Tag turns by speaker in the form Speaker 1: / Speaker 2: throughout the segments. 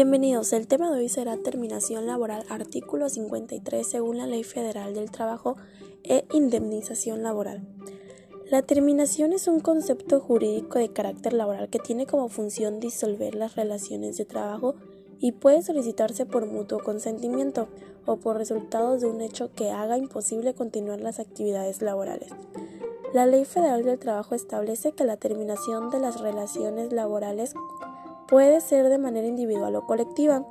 Speaker 1: Bienvenidos, el tema de hoy será terminación laboral, artículo 53 según la Ley Federal del Trabajo e indemnización laboral. La terminación es un concepto jurídico de carácter laboral que tiene como función disolver las relaciones de trabajo y puede solicitarse por mutuo consentimiento o por resultados de un hecho que haga imposible continuar las actividades laborales. La Ley Federal del Trabajo establece que la terminación de las relaciones laborales puede ser de manera individual o colectiva.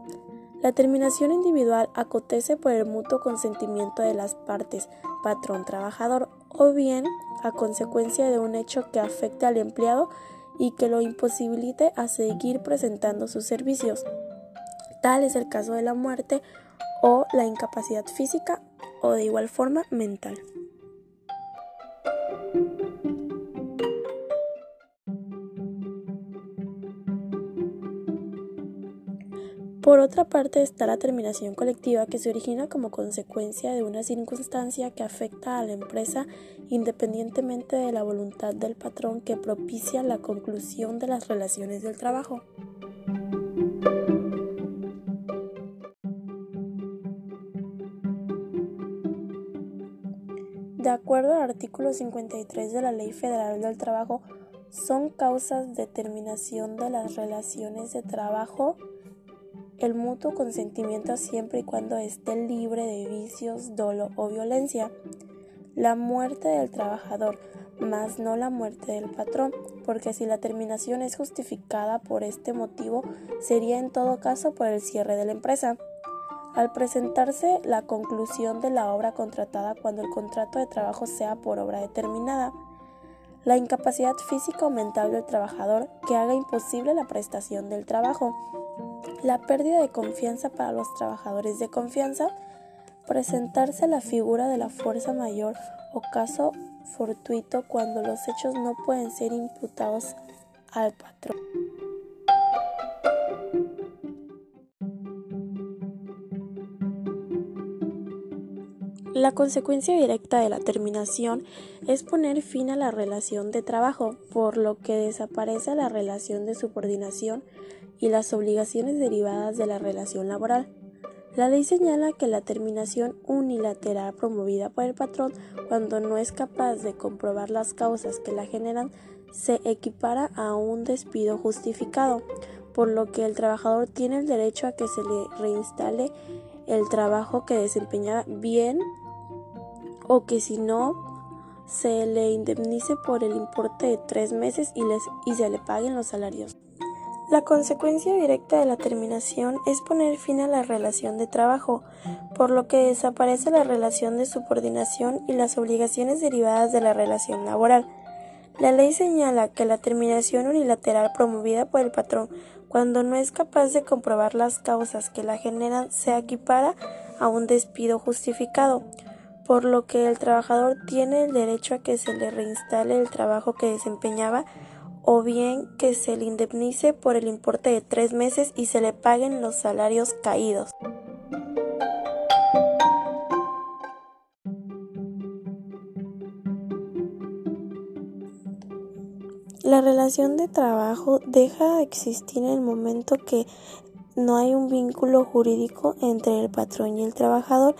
Speaker 1: La terminación individual acontece por el mutuo consentimiento de las partes, patrón-trabajador, o bien a consecuencia de un hecho que afecte al empleado y que lo imposibilite a seguir presentando sus servicios. Tal es el caso de la muerte o la incapacidad física o de igual forma mental. Por otra parte está la terminación colectiva que se origina como consecuencia de una circunstancia que afecta a la empresa independientemente de la voluntad del patrón que propicia la conclusión de las relaciones del trabajo. De acuerdo al artículo 53 de la Ley Federal del Trabajo, son causas de terminación de las relaciones de trabajo el mutuo consentimiento siempre y cuando esté libre de vicios, dolo o violencia. La muerte del trabajador, más no la muerte del patrón, porque si la terminación es justificada por este motivo, sería en todo caso por el cierre de la empresa. Al presentarse la conclusión de la obra contratada cuando el contrato de trabajo sea por obra determinada, la incapacidad física o mental del trabajador que haga imposible la prestación del trabajo, la pérdida de confianza para los trabajadores de confianza, presentarse la figura de la fuerza mayor o caso fortuito cuando los hechos no pueden ser imputados al patrón. La consecuencia directa de la terminación es poner fin a la relación de trabajo, por lo que desaparece la relación de subordinación y las obligaciones derivadas de la relación laboral. La ley señala que la terminación unilateral promovida por el patrón cuando no es capaz de comprobar las causas que la generan se equipara a un despido justificado, por lo que el trabajador tiene el derecho a que se le reinstale el trabajo que desempeñaba bien o que si no se le indemnice por el importe de tres meses y, les, y se le paguen los salarios. La consecuencia directa de la terminación es poner fin a la relación de trabajo, por lo que desaparece la relación de subordinación y las obligaciones derivadas de la relación laboral. La ley señala que la terminación unilateral promovida por el patrón, cuando no es capaz de comprobar las causas que la generan, se equipara a un despido justificado, por lo que el trabajador tiene el derecho a que se le reinstale el trabajo que desempeñaba o bien que se le indemnice por el importe de tres meses y se le paguen los salarios caídos. La relación de trabajo deja de existir en el momento que no hay un vínculo jurídico entre el patrón y el trabajador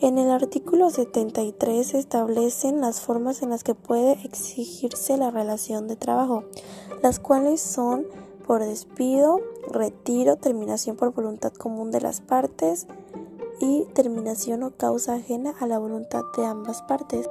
Speaker 1: en el artículo 73 se establecen las formas en las que puede exigirse la relación de trabajo, las cuales son por despido, retiro, terminación por voluntad común de las partes y terminación o causa ajena a la voluntad de ambas partes.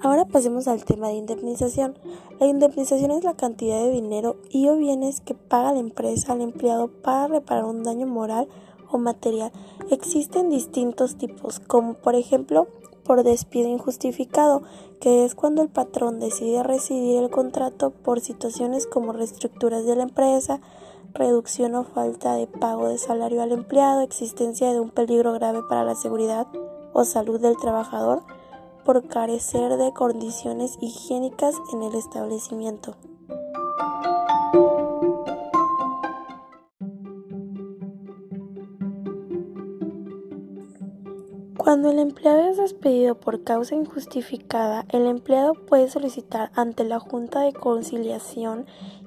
Speaker 1: Ahora pasemos al tema de indemnización. La indemnización es la cantidad de dinero y o bienes que paga la empresa al empleado para reparar un daño moral o material. Existen distintos tipos, como por ejemplo por despido injustificado, que es cuando el patrón decide rescindir el contrato por situaciones como reestructuras de la empresa, reducción o falta de pago de salario al empleado, existencia de un peligro grave para la seguridad o salud del trabajador, por carecer de condiciones higiénicas en el establecimiento. Cuando el empleado es despedido por causa injustificada, el empleado puede solicitar ante la Junta de Conciliación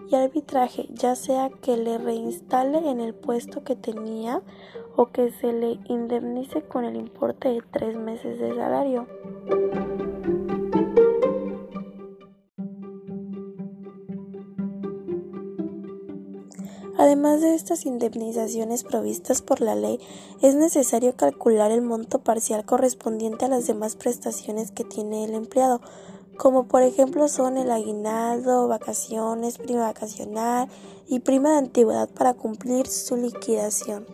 Speaker 1: y Arbitraje ya sea que le reinstale en el puesto que tenía o que se le indemnice con el importe de tres meses de salario. Además de estas indemnizaciones provistas por la ley, es necesario calcular el monto parcial correspondiente a las demás prestaciones que tiene el empleado, como por ejemplo son el aguinaldo, vacaciones, prima vacacional y prima de antigüedad para cumplir su liquidación.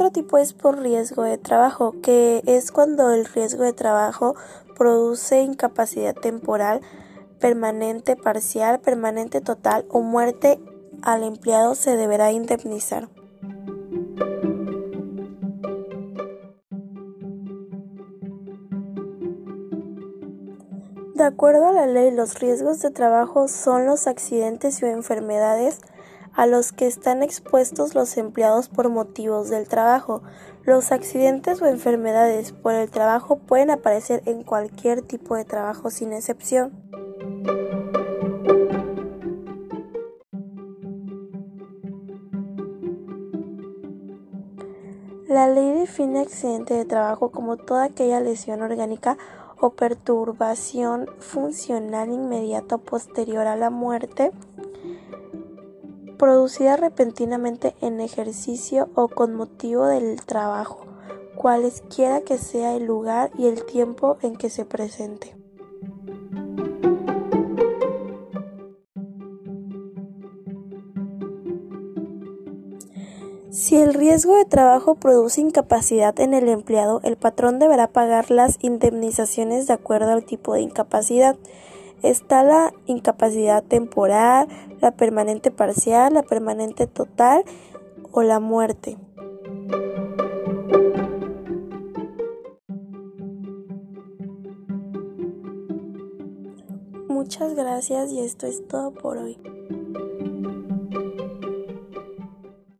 Speaker 1: Otro tipo es por riesgo de trabajo, que es cuando el riesgo de trabajo produce incapacidad temporal, permanente, parcial, permanente total o muerte al empleado se deberá indemnizar. De acuerdo a la ley, los riesgos de trabajo son los accidentes o enfermedades a los que están expuestos los empleados por motivos del trabajo. Los accidentes o enfermedades por el trabajo pueden aparecer en cualquier tipo de trabajo sin excepción. La ley define accidente de trabajo como toda aquella lesión orgánica o perturbación funcional inmediata posterior a la muerte producida repentinamente en ejercicio o con motivo del trabajo, cualesquiera que sea el lugar y el tiempo en que se presente. Si el riesgo de trabajo produce incapacidad en el empleado, el patrón deberá pagar las indemnizaciones de acuerdo al tipo de incapacidad. Está la incapacidad temporal, la permanente parcial, la permanente total o la muerte. Muchas gracias y esto es todo por hoy.